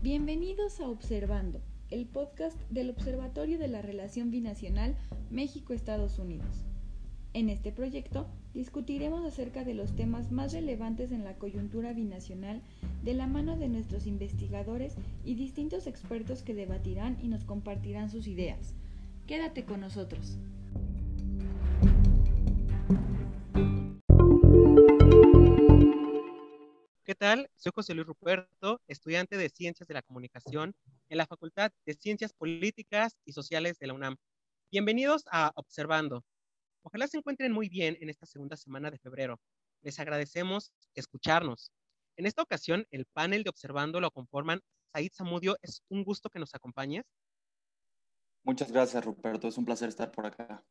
Bienvenidos a Observando, el podcast del Observatorio de la Relación Binacional México-Estados Unidos. En este proyecto discutiremos acerca de los temas más relevantes en la coyuntura binacional de la mano de nuestros investigadores y distintos expertos que debatirán y nos compartirán sus ideas. Quédate con nosotros. Tal? Soy José Luis Ruperto, estudiante de Ciencias de la Comunicación en la Facultad de Ciencias Políticas y Sociales de la UNAM. Bienvenidos a Observando. Ojalá se encuentren muy bien en esta segunda semana de febrero. Les agradecemos escucharnos. En esta ocasión, el panel de Observando lo conforman Said Zamudio. Es un gusto que nos acompañes. Muchas gracias, Ruperto. Es un placer estar por acá.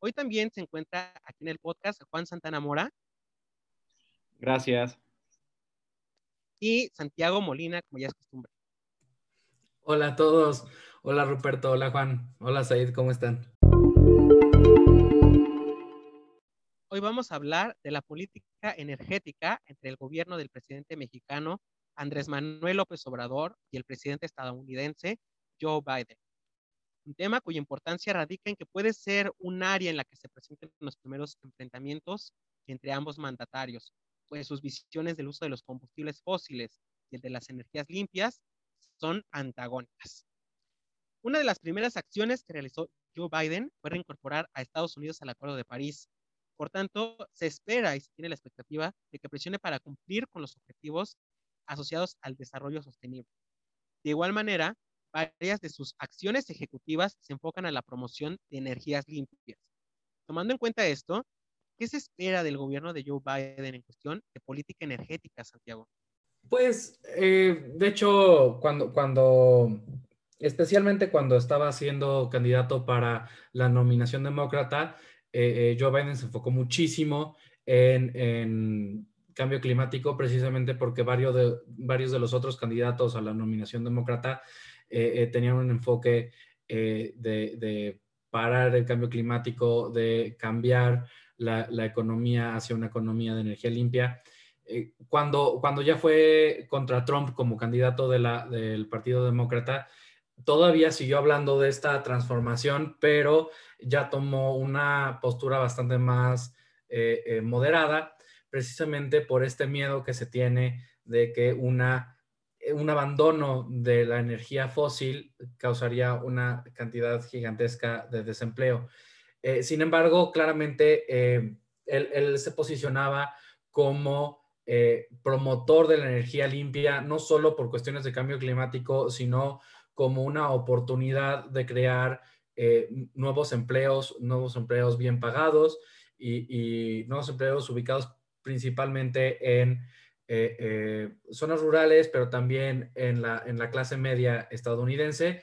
Hoy también se encuentra aquí en el podcast Juan Santana Mora. Gracias. Y Santiago Molina, como ya es costumbre. Hola a todos. Hola Ruperto. Hola Juan. Hola Said. ¿Cómo están? Hoy vamos a hablar de la política energética entre el gobierno del presidente mexicano Andrés Manuel López Obrador y el presidente estadounidense Joe Biden. Un tema cuya importancia radica en que puede ser un área en la que se presenten los primeros enfrentamientos entre ambos mandatarios, pues sus visiones del uso de los combustibles fósiles y de las energías limpias son antagónicas. Una de las primeras acciones que realizó Joe Biden fue reincorporar a Estados Unidos al Acuerdo de París, por tanto, se espera y se tiene la expectativa de que presione para cumplir con los objetivos asociados al desarrollo sostenible. De igual manera, varias de sus acciones ejecutivas se enfocan a la promoción de energías limpias. Tomando en cuenta esto, ¿qué se espera del gobierno de Joe Biden en cuestión de política energética, Santiago? Pues, eh, de hecho, cuando, cuando, especialmente cuando estaba siendo candidato para la nominación demócrata, eh, eh, Joe Biden se enfocó muchísimo en, cambio climático, precisamente porque varios de, varios de los otros candidatos a la nominación demócrata tenían un enfoque de, parar el cambio climático, de cambiar la, economía hacia una economía de energía limpia. cuando, cuando ya fue contra Trump como candidato del Partido Demócrata, todavía siguió hablando de esta transformación, pero ya tomó una postura bastante más eh, eh, moderada, precisamente por este miedo que se tiene de que una, eh, un abandono de la energía fósil causaría una cantidad gigantesca de desempleo. Sin embargo, claramente él, se posicionaba como promotor de la energía limpia, no solo por cuestiones de cambio climático, sino como una oportunidad de crear eh, nuevos empleos, nuevos empleos bien pagados y, nuevos empleos ubicados principalmente en eh, eh, zonas rurales, pero también en la, en la clase media estadounidense.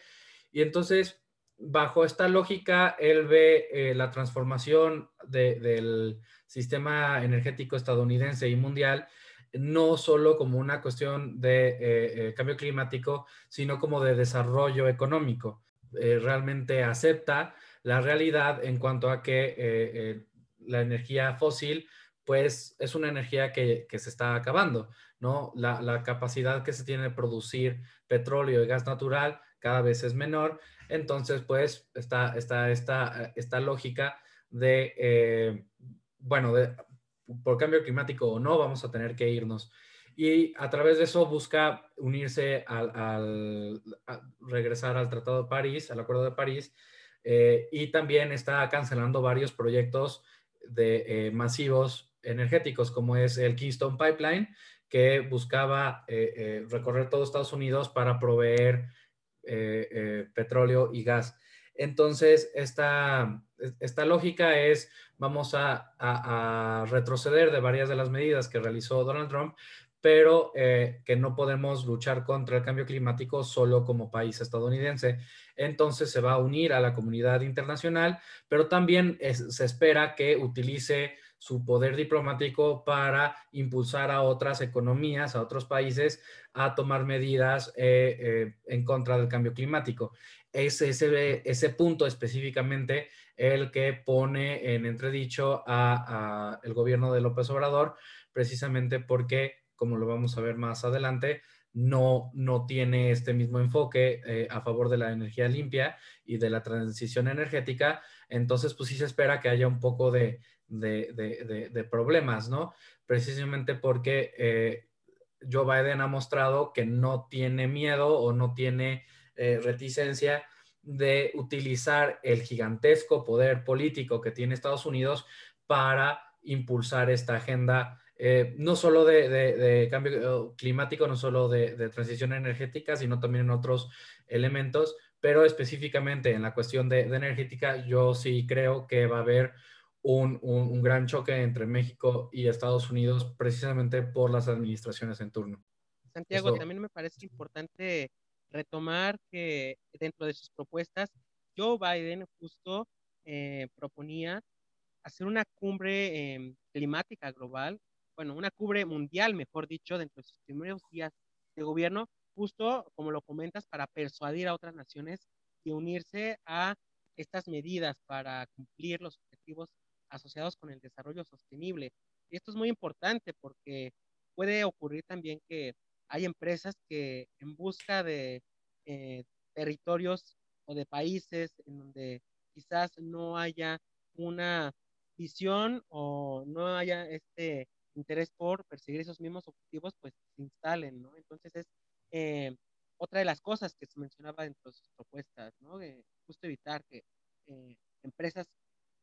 Y entonces, bajo esta lógica, él ve la transformación del sistema energético estadounidense y mundial no solo como una cuestión de eh, eh, cambio climático, sino como de desarrollo económico. Eh, realmente acepta la realidad en cuanto a que la energía fósil, pues es una energía que, se está acabando, ¿no? La, capacidad que se tiene de producir petróleo y gas natural cada vez es menor, entonces pues está, está esta lógica de, bueno, de por cambio climático o no, vamos a tener que irnos. Y a través de eso busca unirse al, regresar al Tratado de París, al Acuerdo de París, eh, y también está cancelando varios proyectos de eh, masivos energéticos, como es el Keystone Pipeline, que buscaba eh, recorrer todo Estados Unidos para proveer petróleo y gas. Entonces, esta, esta lógica es, vamos a, retroceder de varias de las medidas que realizó Donald Trump, pero eh, que no podemos luchar contra el cambio climático solo como país estadounidense. Entonces se va a unir a la comunidad internacional, pero también se espera que utilice su poder diplomático para impulsar a otras economías, a otros países, a tomar medidas eh, eh, en contra del cambio climático. Es ese, ese punto específicamente el que pone en entredicho a, el gobierno de López Obrador, precisamente porque, como lo vamos a ver más adelante, no, no tiene este mismo enfoque eh, a favor de la energía limpia y de la transición energética, entonces pues sí se espera que haya un poco de, problemas, ¿no? Precisamente porque eh, Joe Biden ha mostrado que no tiene miedo o no tiene eh, reticencia de utilizar el gigantesco poder político que tiene Estados Unidos para impulsar esta agenda eh, no solo de, cambio climático, no solo de, transición energética, sino también en otros elementos, pero específicamente en la cuestión de, energética, yo sí creo que va a haber un, gran choque entre México y Estados Unidos precisamente por las administraciones en turno. Santiago, también me parece importante retomar que dentro de sus propuestas, Joe Biden justo eh, proponía hacer una cumbre em, climática global bueno, una cubre mundial, mejor dicho, dentro de sus primeros días de gobierno, justo como lo comentas, para persuadir a otras naciones y unirse a estas medidas para cumplir los objetivos asociados con el desarrollo sostenible. Y esto es muy importante porque puede ocurrir también que hay empresas que en busca de eh, territorios o de países en donde quizás no haya una visión o no haya este interés por perseguir esos mismos objetivos, pues se instalen, ¿no? Entonces es eh, otra de las cosas que se mencionaba dentro de sus propuestas, ¿no? De justo evitar que eh, empresas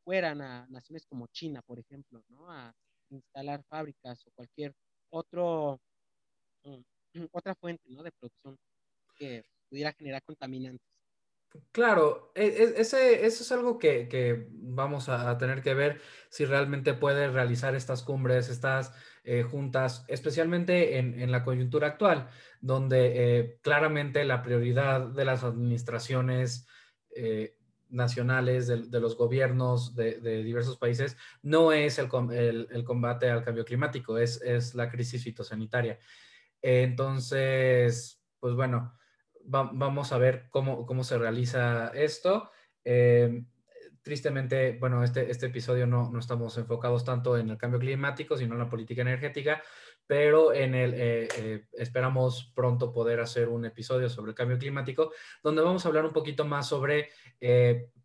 fueran a naciones como China, por ejemplo, ¿no? A instalar fábricas o cualquier otro, mm, otra fuente, ¿no? De producción que pudiera generar contaminantes. Claro, e, e, ese, eso es algo que, vamos a, tener que ver si realmente puede realizar estas cumbres, estas eh, juntas, especialmente en, la coyuntura actual, donde eh, claramente la prioridad de las administraciones eh, nacionales, de, los gobiernos de, diversos países, no es el, combate al cambio climático, es, es la crisis fitosanitaria. Entonces, pues bueno vamos a ver cómo, cómo se realiza esto. Eh, tristemente, bueno, este, este episodio no, no, estamos enfocados tanto en el cambio climático, sino en la política energética, pero en el, eh, eh, esperamos pronto poder hacer un episodio sobre el cambio climático, donde vamos a hablar un poquito más sobre,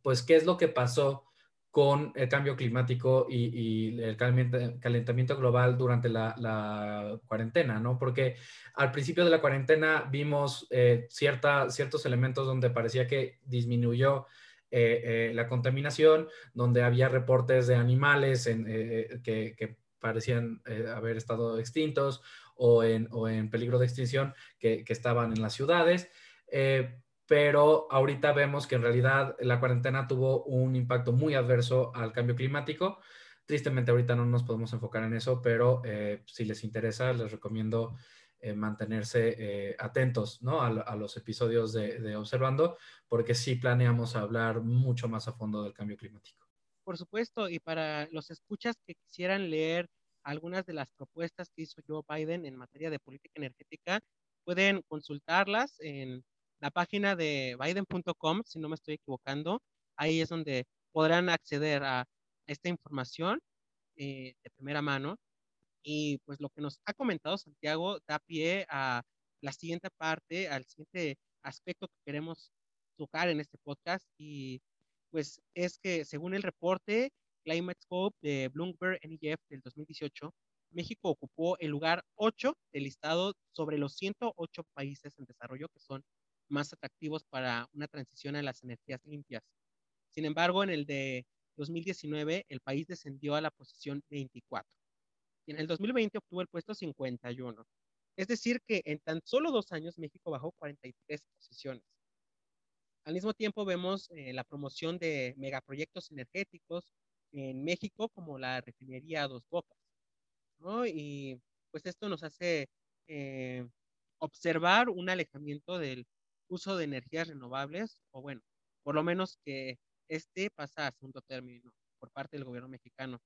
pues, qué es lo que pasó con el cambio climático y, el calentamiento global durante la, cuarentena, ¿no? Porque al principio de la cuarentena vimos eh, ciertos elementos donde parecía que disminuyó eh, eh, la contaminación, donde había reportes de animales que, parecían haber estado extintos o en, peligro de extinción que, estaban en las ciudades pero ahorita vemos que en realidad la cuarentena tuvo un impacto muy adverso al cambio climático. Tristemente ahorita no nos podemos enfocar en eso, pero eh, si les interesa, les recomiendo eh, mantenerse eh, atentos ¿no? a, los episodios de, de, Observando, porque sí planeamos hablar mucho más a fondo del cambio climático. Por supuesto, y para los escuchas que quisieran leer algunas de las propuestas que hizo Joe Biden en materia de política energética, pueden consultarlas en la página de Biden.com, si no me estoy equivocando, ahí es donde podrán acceder a esta información eh, de primera mano. Y pues lo que nos ha comentado Santiago da pie a la siguiente parte, al siguiente aspecto que queremos tocar en este podcast. Y pues es que según el reporte Climate Scope de Bloomberg NEF del 2018, México ocupó el lugar 8 del listado sobre los 108 países en desarrollo que son más atractivos para una transición a las energías limpias. Sin embargo, en el de 2019, el país descendió a la posición 24 y en el 2020 obtuvo el puesto 51. Es decir, que en tan solo dos años México bajó 43 posiciones. Al mismo tiempo vemos eh, la promoción de megaproyectos energéticos en México como la refinería Dos Bocas. Y pues esto nos hace eh, observar un alejamiento del uso de energías renovables, o bueno, por lo menos que este pasa a segundo término por parte del gobierno mexicano.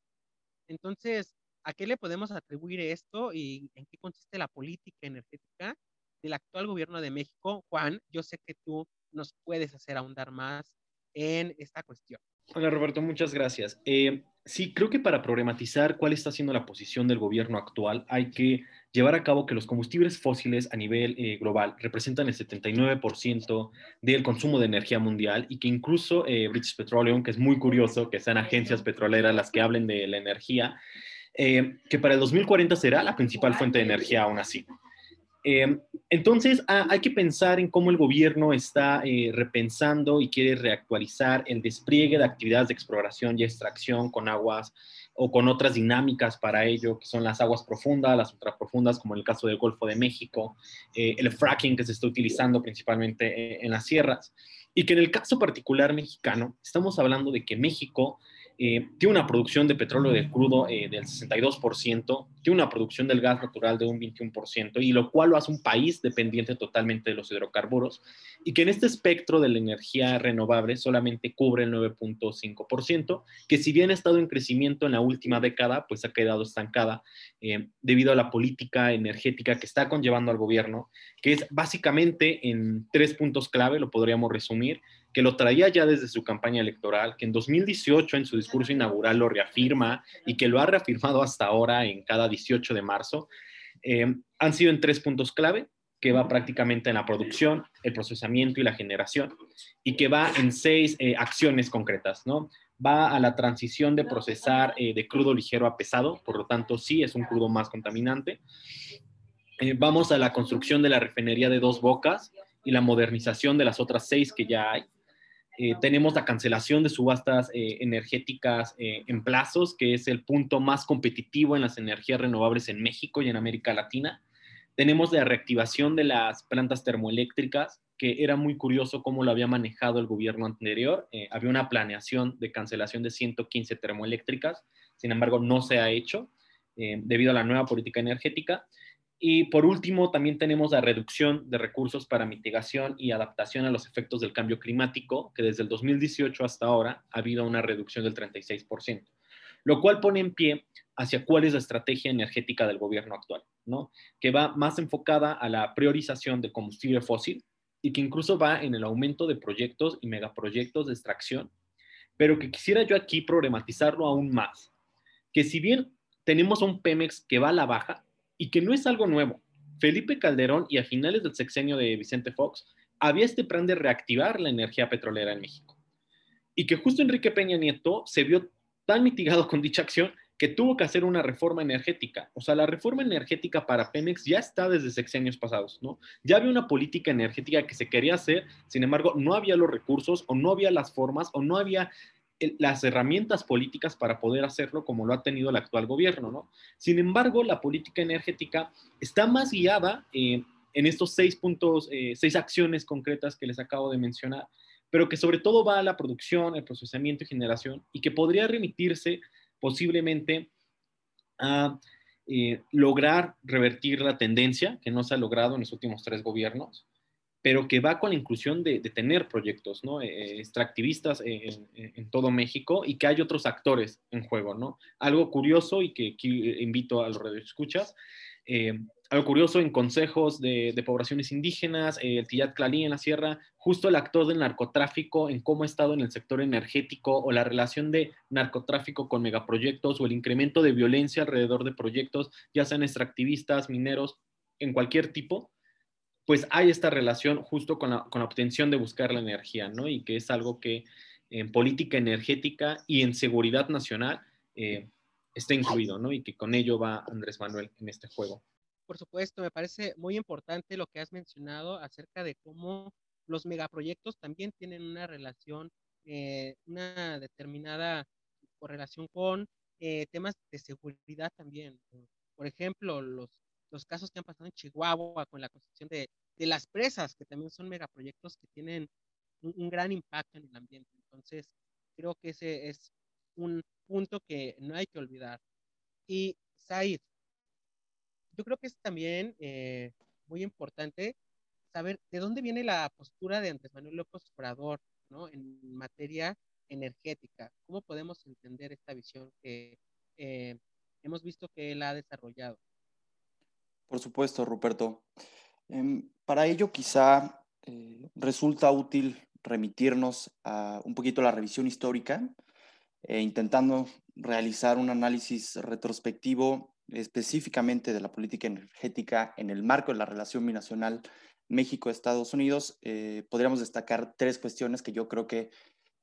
Entonces, ¿a qué le podemos atribuir esto y en qué consiste la política energética del actual gobierno de México? Juan, yo sé que tú nos puedes hacer ahondar más en esta cuestión. Hola Roberto, muchas gracias. Eh, Sí, creo que para problematizar cuál está siendo la posición del gobierno actual hay que llevar a cabo que los combustibles fósiles a nivel eh, global representan el 79% del consumo de energía mundial y que incluso eh, British Petroleum, que es muy curioso que sean agencias petroleras las que hablen de la energía, eh, que para el 2040 será la principal fuente de energía aún así. Entonces, ah, hay que pensar en cómo el gobierno está repensando y quiere reactualizar el despliegue de actividades de exploración y extracción con aguas o con otras dinámicas para ello, que son las aguas profundas, las ultraprofundas, como en el caso del Golfo de México, eh, el fracking que se está utilizando principalmente eh, en las sierras, y que en el caso particular mexicano, estamos hablando de que México eh, tiene una producción de petróleo de crudo eh, del 62%, tiene una producción del gas natural de un 21%, y lo cual lo hace un país dependiente totalmente de los hidrocarburos, y que en este espectro de la energía renovable solamente cubre el 9.5%, que si bien ha estado en crecimiento en la última década, pues ha quedado estancada eh, debido a la política energética que está conllevando al gobierno, que es básicamente en tres puntos clave, lo podríamos resumir, que lo traía ya desde su campaña electoral, que en 2018 en su discurso inaugural lo reafirma y que lo ha reafirmado hasta ahora en cada 18 de marzo, eh, han sido en tres puntos clave, que va prácticamente en la producción, el procesamiento y la generación, y que va en seis eh, acciones concretas, ¿no? Va a la transición de procesar eh, de crudo ligero a pesado, por lo tanto sí es un crudo más contaminante. vamos a la construcción de la refinería de dos bocas y la modernización de las otras seis que ya hay. Eh, tenemos la cancelación de subastas eh, energéticas eh, en plazos, que es el punto más competitivo en las energías renovables en México y en América Latina. Tenemos la reactivación de las plantas termoeléctricas, que era muy curioso cómo lo había manejado el gobierno anterior. había una planeación de cancelación de 115 termoeléctricas, sin embargo, no se ha hecho debido a la nueva política energética. Y por último, también tenemos la reducción de recursos para mitigación y adaptación a los efectos del cambio climático, que desde el 2018 hasta ahora ha habido una reducción del 36%, lo cual pone en pie hacia cuál es la estrategia energética del gobierno actual, ¿no? Que va más enfocada a la priorización de combustible fósil y que incluso va en el aumento de proyectos y megaproyectos de extracción, pero que quisiera yo aquí problematizarlo aún más, que si bien tenemos un Pemex que va a la baja, y que no es algo nuevo. Felipe Calderón y a finales del sexenio de Vicente Fox había este plan de reactivar la energía petrolera en México. Y que justo Enrique Peña Nieto se vio tan mitigado con dicha acción que tuvo que hacer una reforma energética. O sea, la reforma energética para Pemex ya está desde sexenios pasados, ¿no? Ya había una política energética que se quería hacer, sin embargo, no había los recursos o no había las formas o no había las herramientas políticas para poder hacerlo como lo ha tenido el actual gobierno, ¿no? Sin embargo, la política energética está más guiada eh, en estos seis puntos, eh, seis acciones concretas que les acabo de mencionar, pero que sobre todo va a la producción, el procesamiento y generación y que podría remitirse posiblemente a eh, lograr revertir la tendencia que no se ha logrado en los últimos tres gobiernos pero que va con la inclusión de, tener proyectos ¿no? Eh, eh, extractivistas en, todo México y que hay otros actores en juego. ¿no? Algo curioso y que aquí invito a los radioescuchas, eh, algo curioso en consejos de, poblaciones indígenas, el Tillat Clalí en la sierra, justo el actor del narcotráfico en cómo ha estado en el sector energético o la relación de narcotráfico con megaproyectos o el incremento de violencia alrededor de proyectos, ya sean extractivistas, mineros, en cualquier tipo, pues hay esta relación justo con la, obtención de buscar la energía, ¿no? Y que es algo que en política energética y en seguridad nacional eh, está incluido, ¿no? Y que con ello va Andrés Manuel en este juego. Por supuesto, me parece muy importante lo que has mencionado acerca de cómo los megaproyectos también tienen una relación, eh, una determinada correlación con eh, temas de seguridad también. Por ejemplo, los los casos que han pasado en Chihuahua con la construcción de, las presas, que también son megaproyectos que tienen un, gran impacto en el ambiente. Entonces, creo que ese es un punto que no hay que olvidar. Y Said, yo creo que es también eh, muy importante saber de dónde viene la postura de Andrés Manuel López Obrador ¿no? en materia energética. ¿Cómo podemos entender esta visión que eh, hemos visto que él ha desarrollado? Por supuesto, Ruperto. Em, para ello, quizá eh, resulta útil remitirnos a un poquito a la revisión histórica, e intentando realizar un análisis retrospectivo específicamente de la política energética en el marco de la relación binacional México-Estados Unidos, eh, podríamos destacar tres cuestiones que yo creo que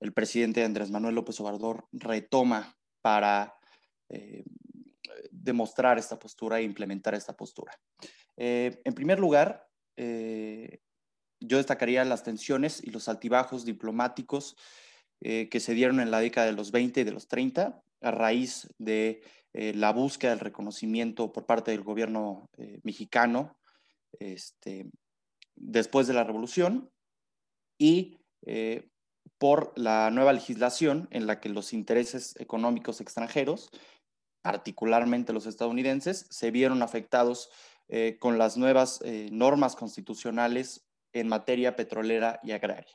el presidente Andrés Manuel López Obrador retoma para eh, demostrar esta postura e implementar esta postura. Eh, en primer lugar, yo destacaría las tensiones y los altibajos diplomáticos que se dieron en la década de los 20 y de los 30 a raíz de la búsqueda del reconocimiento por parte del gobierno mexicano este, después de la revolución y eh, por la nueva legislación en la que los intereses económicos extranjeros, particularmente los estadounidenses, se vieron afectados eh, con las nuevas eh, normas constitucionales en materia petrolera y agraria,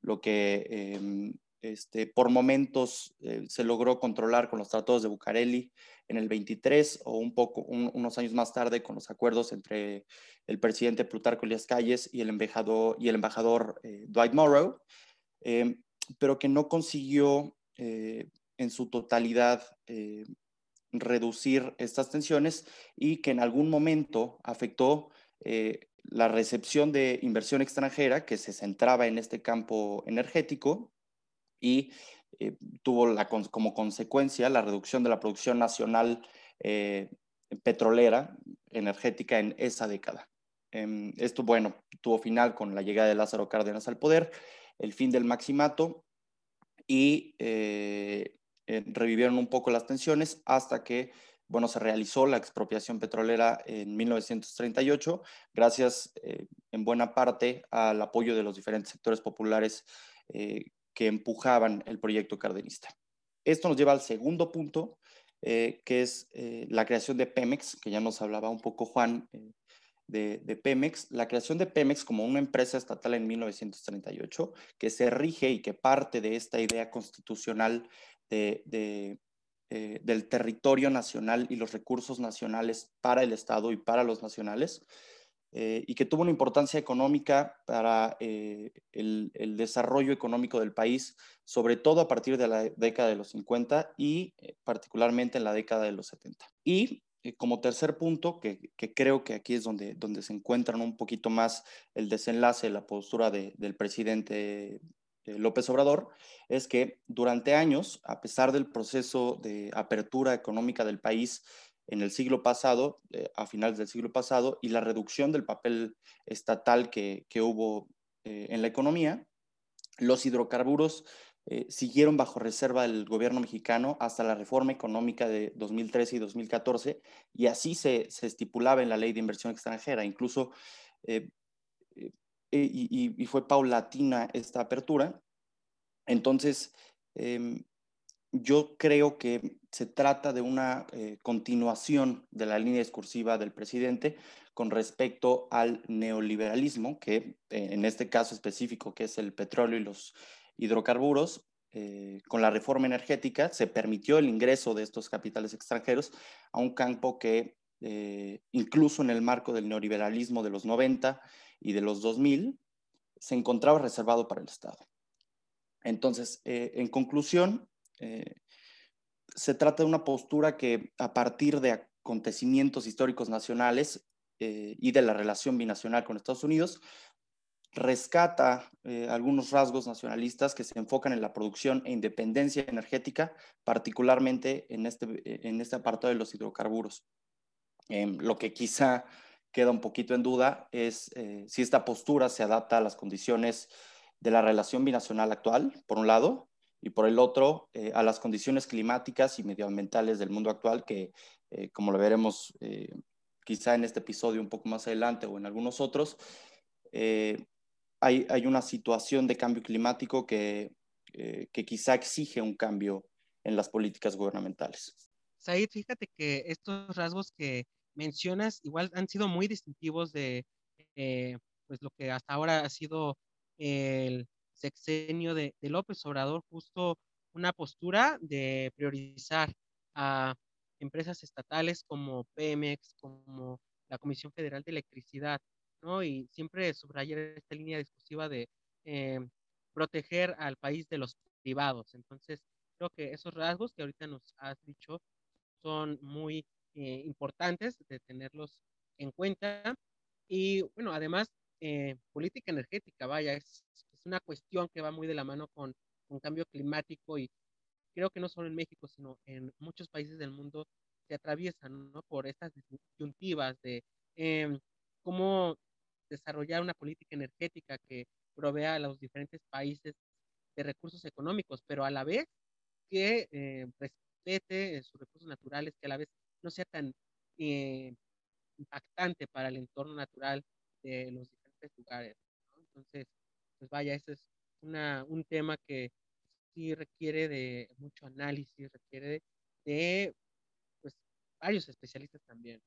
lo que em, este, por momentos se logró controlar con los tratados de Bucareli en el 23 o un poco, unos años más tarde con los acuerdos entre el presidente Plutarco Elias Calles y el embajador, y el embajador eh, Dwight Morrow, eh, pero que no consiguió eh, en su totalidad reducir estas tensiones y que en algún momento afectó la recepción de inversión extranjera que se centraba en este campo energético y eh, tuvo la, como consecuencia la reducción de la producción nacional eh, petrolera energética en esa década. Em, esto, bueno, tuvo final con la llegada de Lázaro Cárdenas al poder, el fin del maximato y eh, revivieron un poco las tensiones hasta que, bueno, se realizó la expropiación petrolera en 1938, gracias en buena parte al apoyo de los diferentes sectores populares que empujaban el proyecto cardenista. Esto nos lleva al segundo punto, eh, que es eh, la creación de Pemex, que ya nos hablaba un poco Juan eh, de, Pemex, la creación de Pemex como una empresa estatal en 1938, que se rige y que parte de esta idea constitucional de, del territorio nacional y los recursos nacionales para el Estado y para los nacionales. Eh, y que tuvo una importancia económica para eh, el, desarrollo económico del país, sobre todo a partir de la década de los 50 y eh, particularmente en la década de los 70. Y como tercer punto, que, creo que aquí es donde, donde se encuentran un poquito más el desenlace, la postura del presidente López Obrador, es que durante años, a pesar del proceso de apertura económica del país, en el siglo pasado, eh, a finales del siglo pasado, y la reducción del papel estatal que, hubo eh, en la economía, los hidrocarburos eh, siguieron bajo reserva del gobierno mexicano hasta la reforma económica de 2013 y 2014, y así se, estipulaba en la ley de inversión extranjera. Incluso, y, y, fue paulatina esta apertura. Entonces, em, yo creo que se trata de una eh, continuación de la línea discursiva del presidente con respecto al neoliberalismo, que eh, en este caso específico, que es el petróleo y los hidrocarburos, eh, con la reforma energética se permitió el ingreso de estos capitales extranjeros a un campo que incluso en el marco del neoliberalismo de los 90 y de los 2000 se encontraba reservado para el Estado. Entonces, en conclusión, eh, se trata de una postura que a partir de acontecimientos históricos nacionales eh, y de la relación binacional con Estados Unidos, rescata eh, algunos rasgos nacionalistas que se enfocan en la producción e independencia energética, particularmente en este, en este apartado de los hidrocarburos. Em, lo que quizá queda un poquito en duda es si esta postura se adapta a las condiciones de la relación binacional actual, por un lado, y por el otro eh, a las condiciones climáticas y medioambientales del mundo actual que, eh, como lo veremos eh, quizá en este episodio un poco más adelante o en algunos otros, hay, hay, una situación de cambio climático que, que quizá exige un cambio en las políticas gubernamentales. Said, fíjate que estos rasgos que mencionas igual han sido muy distintivos de pues lo que hasta ahora ha sido el sexenio de, López Obrador justo una postura de priorizar a empresas estatales como Pemex, como la Comisión Federal de Electricidad, ¿no? Y siempre subrayar esta línea discursiva de eh, proteger al país de los privados. Entonces, Creo que esos rasgos que ahorita nos has dicho son muy eh, importantes de tenerlos en cuenta. Y bueno, además, eh, política energética, vaya, es, es, una cuestión que va muy de la mano con un cambio climático y creo que no solo en México, sino en muchos países del mundo se atraviesan ¿no? por estas disyuntivas de eh, cómo desarrollar una política energética que provea a los diferentes países de recursos económicos, pero a la vez que eh, respete sus recursos naturales, que a la vez no sea tan eh, impactante para el entorno natural de los diferentes lugares. Entonces, pues vaya, ese es un tema que sí requiere de mucho análisis, requiere de, de pues, varios especialistas también.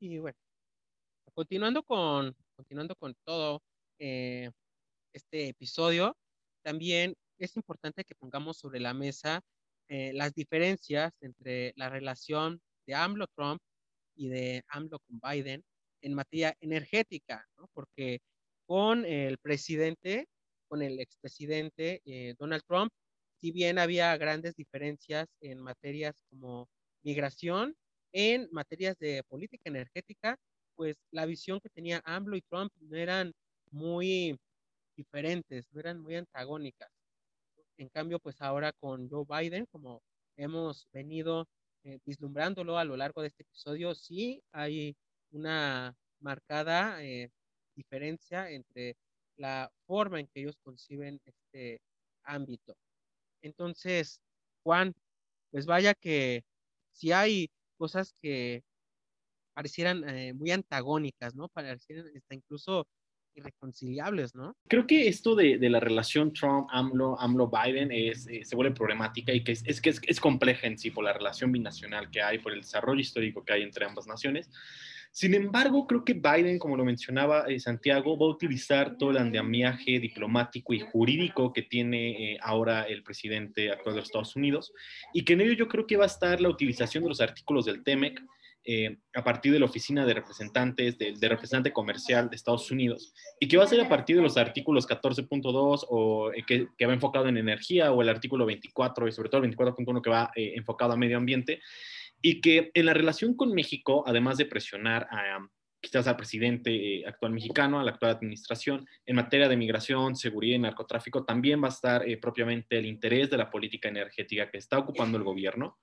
Y bueno, continuando con, continuando con todo eh, este episodio, también es importante que pongamos sobre la mesa eh, las diferencias entre la relación de AMLO-Trump y de AMLO con Biden en materia energética, ¿no? porque con el presidente, con el expresidente eh, Donald Trump, si bien había grandes diferencias en materias como migración, en materias de política energética, pues la visión que tenía AMLO y Trump no eran muy diferentes, no eran muy antagónicas. En cambio, pues ahora con Joe Biden, como hemos venido eh, vislumbrándolo a lo largo de este episodio, sí hay una marcada eh, diferencia entre la forma en que ellos conciben este ámbito. Entonces, Juan, pues vaya que si hay cosas que parecieran eh, muy antagónicas, ¿no? Parecieran hasta incluso irreconciliables, ¿no? Creo que esto de, de la relación Trump-AMLO, AMLO-Biden eh, se vuelve problemática y que es, es que es, es, compleja en sí por la relación binacional que hay, por el desarrollo histórico que hay entre ambas naciones. Sin embargo, creo que Biden, como lo mencionaba eh, Santiago, va a utilizar todo el andamiaje diplomático y jurídico que tiene eh, ahora el presidente actual de los Estados Unidos y que en ello yo creo que va a estar la utilización de los artículos del TEMEC, eh, a partir de la Oficina de Representantes, de, de, Representante Comercial de Estados Unidos, y que va a ser a partir de los artículos 14.2 o eh, que, va enfocado en energía o el artículo 24 y sobre todo el 24.1 que va eh, enfocado a medio ambiente, y que en la relación con México, además de presionar a, quizás al presidente actual mexicano, a la actual administración, en materia de migración, seguridad y narcotráfico, también va a estar propiamente el interés de la política energética que está ocupando el gobierno.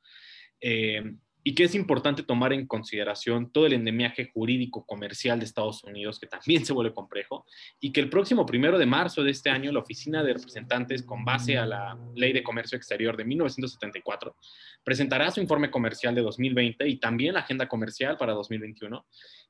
Y que es importante tomar en consideración todo el endemiaje jurídico comercial de Estados Unidos, que también se vuelve complejo, y que el próximo primero de marzo de este año, la Oficina de Representantes, con base a la Ley de Comercio Exterior de 1974, presentará su informe comercial de 2020 y también la agenda comercial para 2021,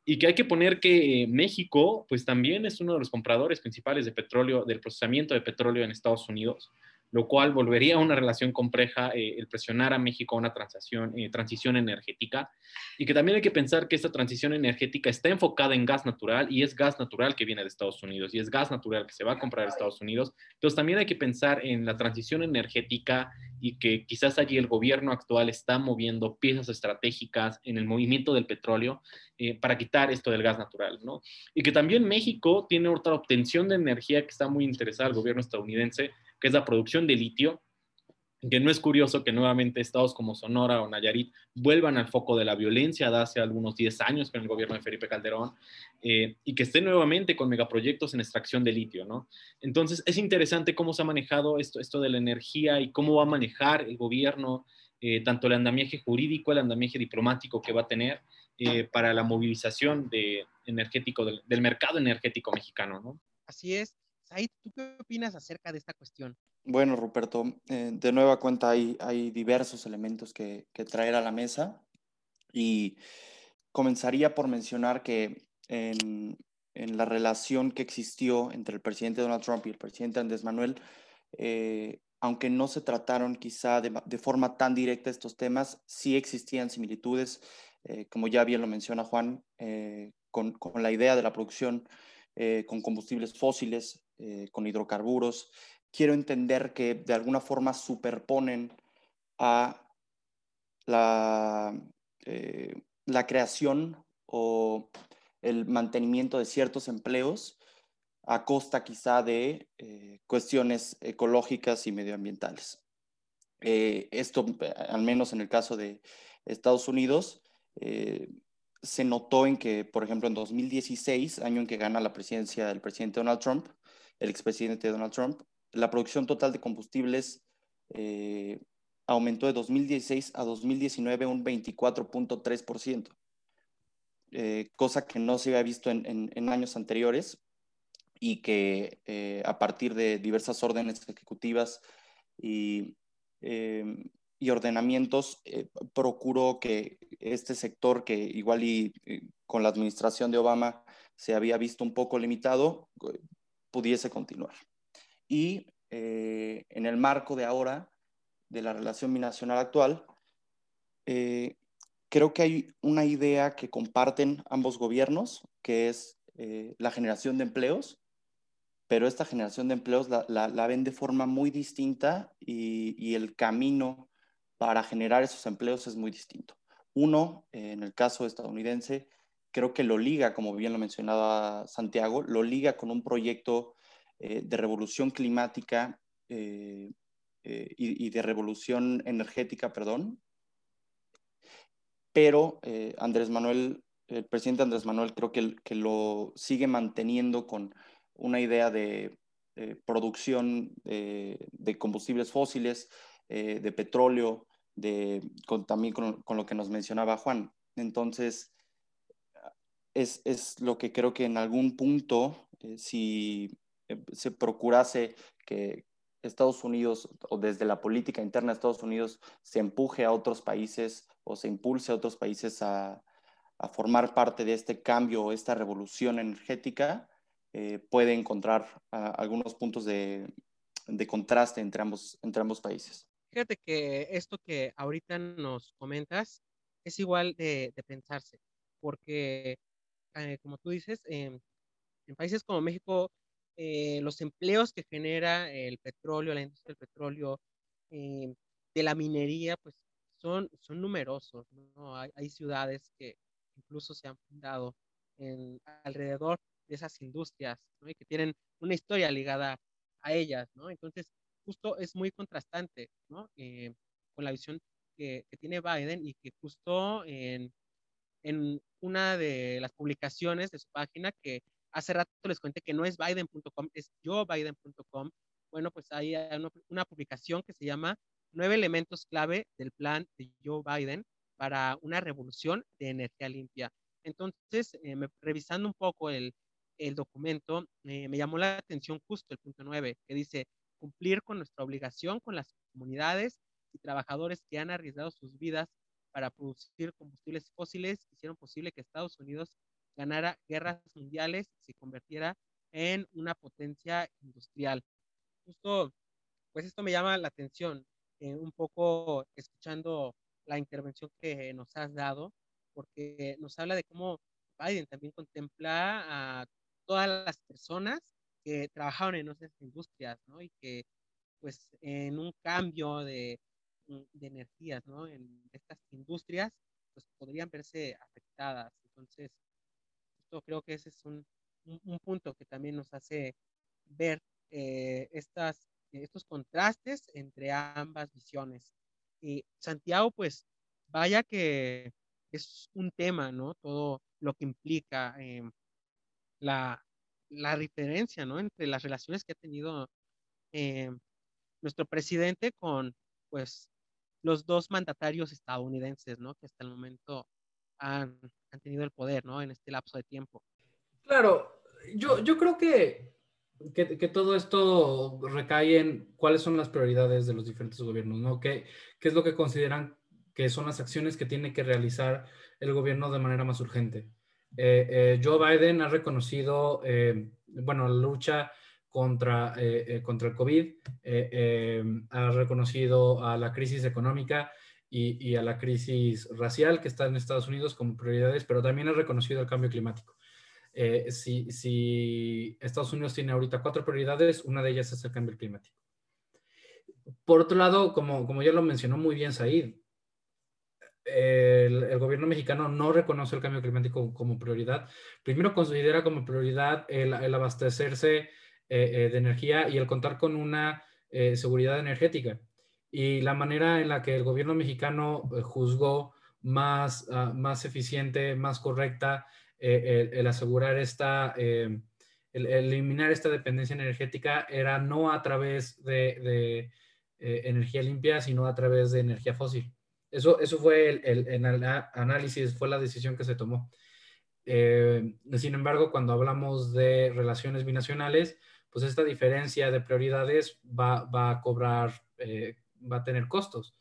y que hay que poner que México, pues también es uno de los compradores principales de petróleo, del procesamiento de petróleo en Estados Unidos lo cual volvería a una relación compleja eh, el presionar a México a una transición, eh, transición energética y que también hay que pensar que esta transición energética está enfocada en gas natural y es gas natural que viene de Estados Unidos y es gas natural que se va a comprar en Estados Unidos. Entonces también hay que pensar en la transición energética y que quizás allí el gobierno actual está moviendo piezas estratégicas en el movimiento del petróleo eh, para quitar esto del gas natural, ¿no? Y que también México tiene otra obtención de energía que está muy interesada al gobierno estadounidense que es la producción de litio, que no es curioso que nuevamente estados como Sonora o Nayarit vuelvan al foco de la violencia de hace algunos 10 años con el gobierno de Felipe Calderón eh, y que esté nuevamente con megaproyectos en extracción de litio, ¿no? Entonces es interesante cómo se ha manejado esto, esto de la energía y cómo va a manejar el gobierno eh, tanto el andamiaje jurídico, el andamiaje diplomático que va a tener eh, para la movilización de energético del, del mercado energético mexicano, ¿no? Así es. Said, ¿tú qué opinas acerca de esta cuestión? Bueno, Ruperto, eh, de nueva cuenta hay, hay diversos elementos que, que, traer a la mesa y comenzaría por mencionar que en, en, la relación que existió entre el presidente Donald Trump y el presidente Andrés Manuel, eh, aunque no se trataron quizá de, forma tan directa estos temas, sí existían similitudes, eh, como ya bien lo menciona Juan, con, con, la idea de la producción con combustibles fósiles, eh, con hidrocarburos. Quiero entender que de alguna forma superponen a la, eh, la creación o el mantenimiento de ciertos empleos a costa quizá de eh, cuestiones ecológicas y medioambientales. esto, al menos en el caso de Estados Unidos, se notó en que, por ejemplo, en 2016, año en que gana la presidencia del presidente Donald Trump, el expresidente Donald Trump, la producción total de combustibles eh, aumentó de 2016 a 2019 un 24.3%, eh, cosa que no se había visto en, años anteriores y que eh, a partir de diversas órdenes ejecutivas y, y ordenamientos procuró que este sector que igual y con la administración de Obama se había visto un poco limitado, pudiese continuar. Y eh, en el marco de ahora, de la relación binacional actual, eh, creo que hay una idea que comparten ambos gobiernos, que es eh, la generación de empleos, pero esta generación de empleos la, ven de forma muy distinta y, el camino para generar esos empleos es muy distinto. Uno, en el caso estadounidense, creo que lo liga, como bien lo mencionaba Santiago, lo liga con un proyecto eh, de revolución climática eh, eh, y, de revolución energética, perdón. Pero Andrés Manuel, el presidente Andrés Manuel creo que, lo sigue manteniendo con una idea de producción de combustibles fósiles, de petróleo, de, también con, con, lo que nos mencionaba Juan. Entonces, es, es lo que creo que en algún punto, eh, si eh, se procurase que Estados Unidos o desde la política interna de Estados Unidos se empuje a otros países o se impulse a otros países a, a formar parte de este cambio esta revolución energética, eh, puede encontrar ah, algunos puntos de, de, contraste entre ambos, entre ambos países. Fíjate que esto que ahorita nos comentas es igual de, de pensarse, porque eh, como tú dices, em, en países como México, eh, los empleos que genera el petróleo, la industria del petróleo, em, de la minería, pues son, son numerosos, ¿no? Hay, ciudades que incluso se han fundado en, alrededor de esas industrias, ¿no? Y que tienen una historia ligada a ellas, ¿no? Entonces, justo es muy contrastante, ¿no? Eh, con la visión que, que, tiene Biden y que justo en, en una de las publicaciones de su página que hace rato les conté que no es Biden.com, es YoBiden.com. Bueno, pues hay una, publicación que se llama Nueve elementos clave del plan de Joe Biden para una revolución de energía limpia. Entonces, eh, revisando un poco el, el documento, me llamó la atención justo el punto 9, que dice cumplir con nuestra obligación con las comunidades y trabajadores que han arriesgado sus vidas para producir combustibles fósiles hicieron posible que Estados Unidos ganara guerras mundiales y se convirtiera en una potencia industrial. Justo, pues esto me llama la atención, eh, un poco escuchando la intervención que nos has dado, porque nos habla de cómo Biden también contempla a todas las personas que trabajaron en esas industrias, ¿no? Y que, pues, en un cambio de de energías, ¿no? En estas industrias, pues podrían verse afectadas. Entonces, creo que ese es un, un, punto que también nos hace ver eh, estas, estos contrastes entre ambas visiones. Y Santiago, pues, vaya que es un tema, ¿no? Todo lo que implica eh, la, la, diferencia, ¿no? Entre las relaciones que ha tenido eh, nuestro presidente con, pues, los dos mandatarios estadounidenses, ¿no? Que hasta el momento han, tenido el poder, ¿no? En este lapso de tiempo. Claro, yo, creo que, que, que, todo esto recae en cuáles son las prioridades de los diferentes gobiernos, ¿no? ¿Qué, qué es lo que consideran que son las acciones que tiene que realizar el gobierno de manera más urgente? Eh, eh, Joe Biden ha reconocido, eh, bueno, la lucha contra, eh, eh, contra el COVID, eh, ha reconocido a la crisis económica y, a la crisis racial que está en Estados Unidos como prioridades, pero también ha reconocido el cambio climático. Si, si, Estados Unidos tiene ahorita cuatro prioridades, una de ellas es el cambio climático. Por otro lado, como, como ya lo mencionó muy bien Said, el, gobierno mexicano no reconoce el cambio climático como prioridad. Primero considera como prioridad el abastecerse eh, eh, de energía y el contar con una eh, seguridad energética. y la manera en la que el gobierno mexicano juzgó más, ah, más eficiente, más correcta el, asegurar esta, el, eliminar esta dependencia energética era no a través de, energía limpia, sino a través de energía fósil. Eso, eso fue el, análisis, fue la decisión que se tomó. Sin embargo, cuando hablamos de relaciones binacionales, pues esta diferencia de prioridades va, a cobrar, eh, va a tener costos.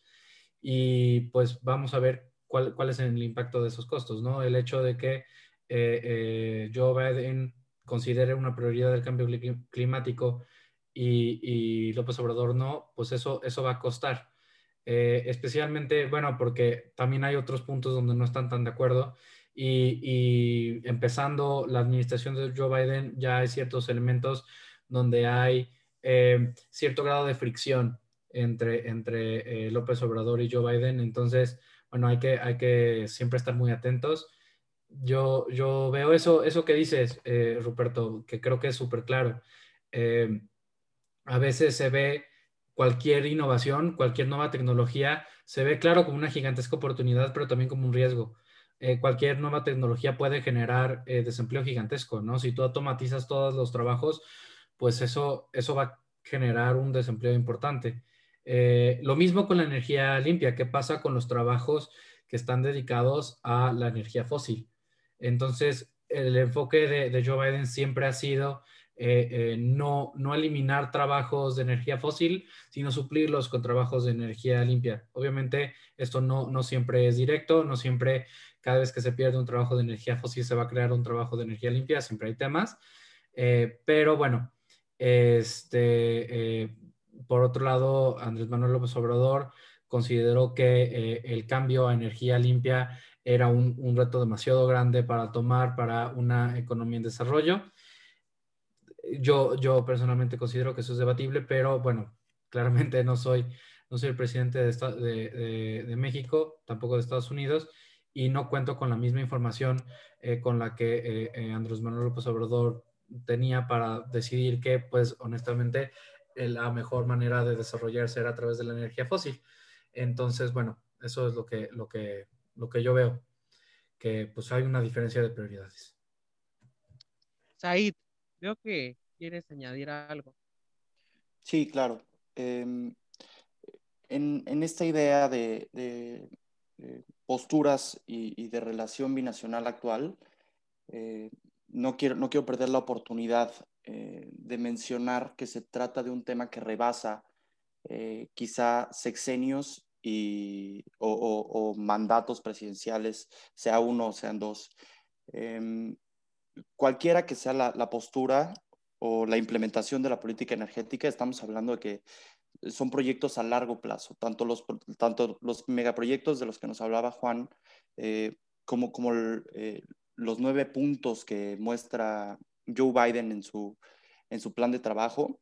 Y pues vamos a ver cuál, cuál, es el impacto de esos costos, ¿no? El hecho de que eh, Joe Biden considere una prioridad del cambio climático y, y, López Obrador no, pues eso, eso va a costar. especialmente, bueno, porque también hay otros puntos donde no están tan de acuerdo y, empezando la administración de Joe Biden, ya hay ciertos elementos donde hay eh, cierto grado de fricción entre, entre eh, López Obrador y Joe Biden. Entonces, bueno, hay que, hay que siempre estar muy atentos. Yo, yo veo eso, eso que dices, eh, Ruperto, que creo que es súper claro. a veces se ve cualquier innovación, cualquier nueva tecnología, se ve claro como una gigantesca oportunidad, pero también como un riesgo. Cualquier nueva tecnología puede generar desempleo gigantesco, ¿no? Si tú automatizas todos los trabajos, pues eso, eso va a generar un desempleo importante. Eh, lo mismo con la energía limpia, ¿qué pasa con los trabajos que están dedicados a la energía fósil? Entonces, el enfoque de, Joe Biden siempre ha sido no, no eliminar trabajos de energía fósil, sino suplirlos con trabajos de energía limpia. Obviamente, esto no, no siempre es directo, no siempre cada vez que se pierde un trabajo de energía fósil se va a crear un trabajo de energía limpia, siempre hay temas. Eh, pero bueno, este, eh, por otro lado, Andrés Manuel López Obrador consideró que eh, el cambio a energía limpia era un, reto demasiado grande para tomar para una economía en desarrollo. Yo, yo personalmente considero que eso es debatible, pero bueno, claramente no soy, no soy el presidente de, México, tampoco de Estados Unidos, y no cuento con la misma información eh, con la que eh, Andrés Manuel López Obrador tenía para decidir que, pues, honestamente, la mejor manera de desarrollarse era a través de la energía fósil. Entonces, bueno, eso es lo que, lo que, lo que yo veo, que pues hay una diferencia de prioridades. Said, veo que quieres añadir algo. Sí, claro. Em, en, en, esta idea de, de posturas y, de relación binacional actual, eh, no, quiero, no quiero perder la oportunidad eh, de mencionar que se trata de un tema que rebasa eh, quizá sexenios y, o, mandatos presidenciales, sea uno o sean dos. Em, cualquiera que sea la, la postura o la implementación de la política energética, estamos hablando de que son proyectos a largo plazo, tanto los, tanto los megaproyectos de los que nos hablaba Juan, eh, como, como eh, los nueve puntos que muestra Joe Biden en su, en su plan de trabajo,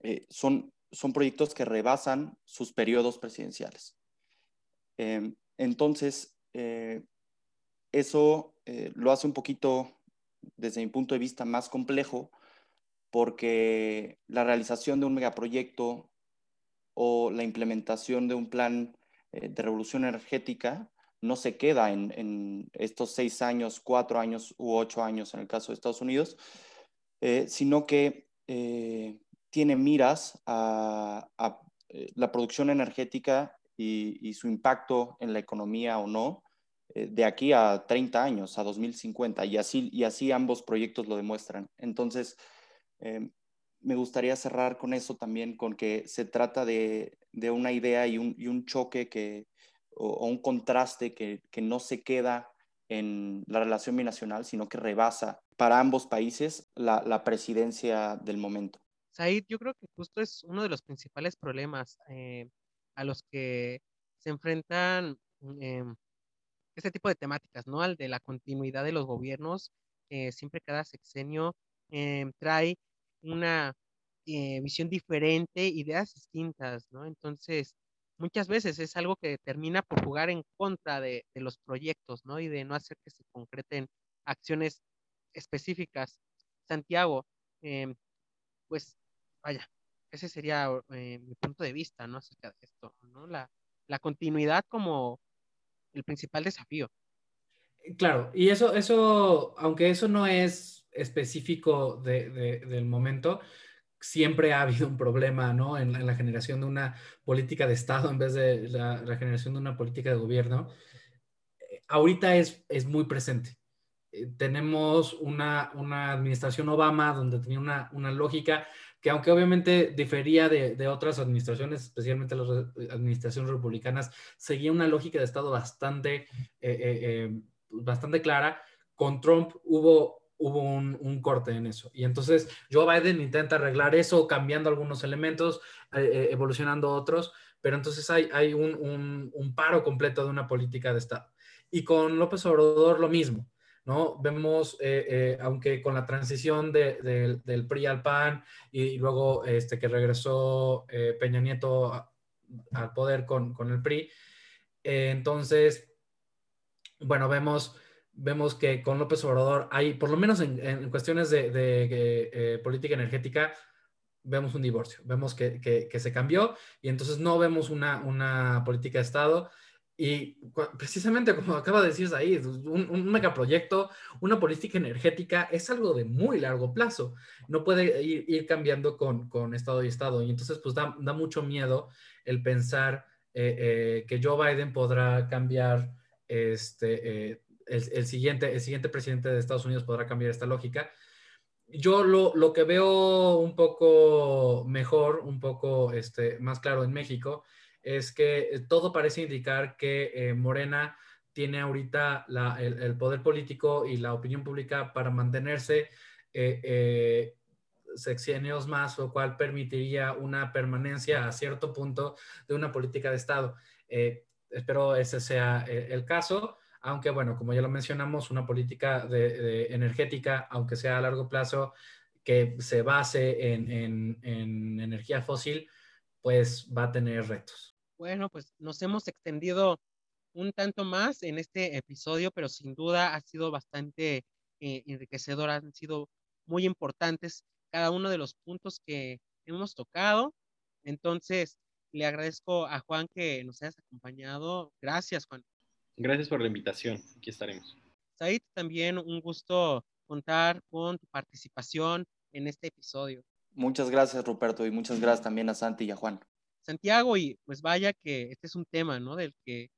eh, son, son proyectos que rebasan sus periodos presidenciales. entonces, eso lo hace un poquito, desde mi punto de vista, más complejo, porque la realización de un megaproyecto o la implementación de un plan eh, de revolución energética no se queda en, estos seis años, cuatro años u ocho años en el caso de Estados Unidos, eh, sino que eh, tiene miras a, la producción energética y, su impacto en la economía o no de aquí a 30 años, a 2050, y así, y así ambos proyectos lo demuestran. Entonces, me gustaría cerrar con eso también, con que se trata de, una idea y un, choque que, o, un contraste que, no se queda en la relación binacional, sino que rebasa para ambos países la, presidencia del momento. Said, yo creo que justo es uno de los principales problemas eh, a los que se enfrentan eh, este tipo de temáticas, ¿no? Al de la continuidad de los gobiernos, eh, siempre cada sexenio trae una eh, visión diferente, ideas distintas, ¿no? Entonces, muchas veces es algo que termina por jugar en contra de, los proyectos, ¿no? Y de no hacer que se concreten acciones específicas. Santiago, em, pues, vaya, ese sería eh, mi punto de vista, ¿no? Acerca de esto, ¿no? La, continuidad como el principal desafío. Claro, y eso, eso, aunque eso no es específico de, del momento, siempre ha habido un problema, ¿no? En, la generación de una política de Estado en vez de la, generación de una política de gobierno. Eh, ahorita es, es muy presente. Eh, tenemos una, una, administración Obama donde tenía una, una lógica que aunque obviamente difería de, de, otras administraciones, especialmente las administraciones republicanas, seguía una lógica de Estado bastante, eh, bastante clara. Con Trump hubo hubo un, corte en eso. Y entonces Joe Biden intenta arreglar eso cambiando algunos elementos, eh, eh, evolucionando otros, pero entonces hay, hay un, paro completo de una política de Estado. Y con López Obrador lo mismo. ¿no? Vemos, eh, aunque con la transición del PRI al PAN y, luego este, que regresó Peña Nieto al poder con, con el PRI, entonces, bueno, vemos vemos que con López Obrador hay, por lo menos en, cuestiones de, eh, política energética, vemos un divorcio, vemos que, se cambió y entonces no vemos una, política de Estado. Y precisamente como acaba de decir ahí, un, megaproyecto, una política energética es algo de muy largo plazo. No puede ir, cambiando con, Estado y Estado. Y entonces pues da, mucho miedo el pensar eh, eh, que Joe Biden podrá cambiar este, el, siguiente, el siguiente presidente de Estados Unidos podrá cambiar esta lógica. Yo lo, que veo un poco mejor, un poco este, más claro en México, es que todo parece indicar que eh, Morena tiene ahorita el, poder político y la opinión pública para mantenerse eh, eh, sexenios más, lo cual permitiría una permanencia a cierto punto de una política de Estado. espero ese sea el caso aunque bueno, como ya lo mencionamos, una política de, energética, aunque sea a largo plazo, que se base en, energía fósil, pues va a tener retos. Bueno, pues nos hemos extendido un tanto más en este episodio, pero sin duda ha sido bastante eh, enriquecedor, han sido muy importantes cada uno de los puntos que hemos tocado. Entonces, le agradezco a Juan que nos hayas acompañado. Gracias, Juan. Gracias por la invitación. Aquí estaremos. Said, también un gusto contar con tu participación en este episodio. Muchas gracias, Ruperto, y muchas gracias también a Santi y a Juan. Santiago, y pues vaya que este es un tema, ¿no? Del que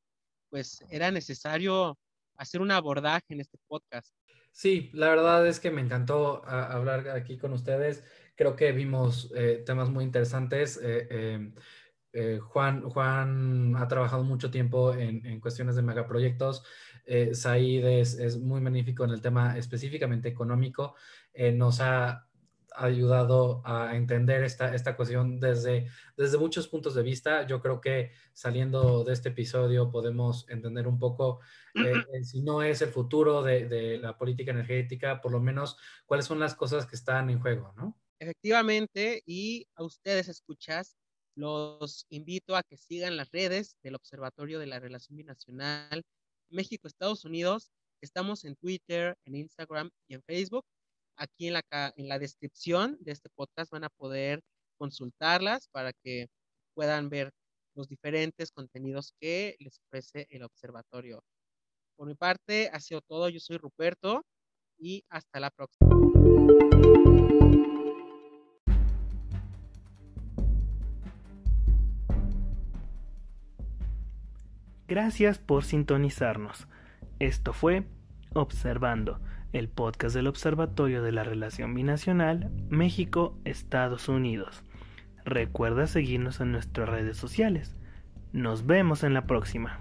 pues era necesario hacer un abordaje en este podcast. Sí, la verdad es que me encantó hablar aquí con ustedes. Creo que vimos eh, temas muy interesantes. Eh, eh, eh, Juan, Juan ha trabajado mucho tiempo en, cuestiones de megaproyectos. Eh, Said es, muy magnífico en el tema específicamente económico. Eh, nos ha ayudado a entender esta, esta cuestión desde, desde muchos puntos de vista. Yo creo que saliendo de este episodio podemos entender un poco, si no es el futuro de, de, la política energética, por lo menos cuáles son las cosas que están en juego, ¿no? Efectivamente, y a ustedes escuchas, los invito a que sigan las redes del Observatorio de la Relación Binacional México-Estados Unidos. Estamos en Twitter, en Instagram y en Facebook. Aquí en la, en la descripción de este podcast van a poder consultarlas para que puedan ver los diferentes contenidos que les ofrece el observatorio. Por mi parte, ha sido todo. Yo soy Ruperto y hasta la próxima. Gracias por sintonizarnos. Esto fue Observando, el podcast del Observatorio de la Relación Binacional México-Estados Unidos. Recuerda seguirnos en nuestras redes sociales. Nos vemos en la próxima.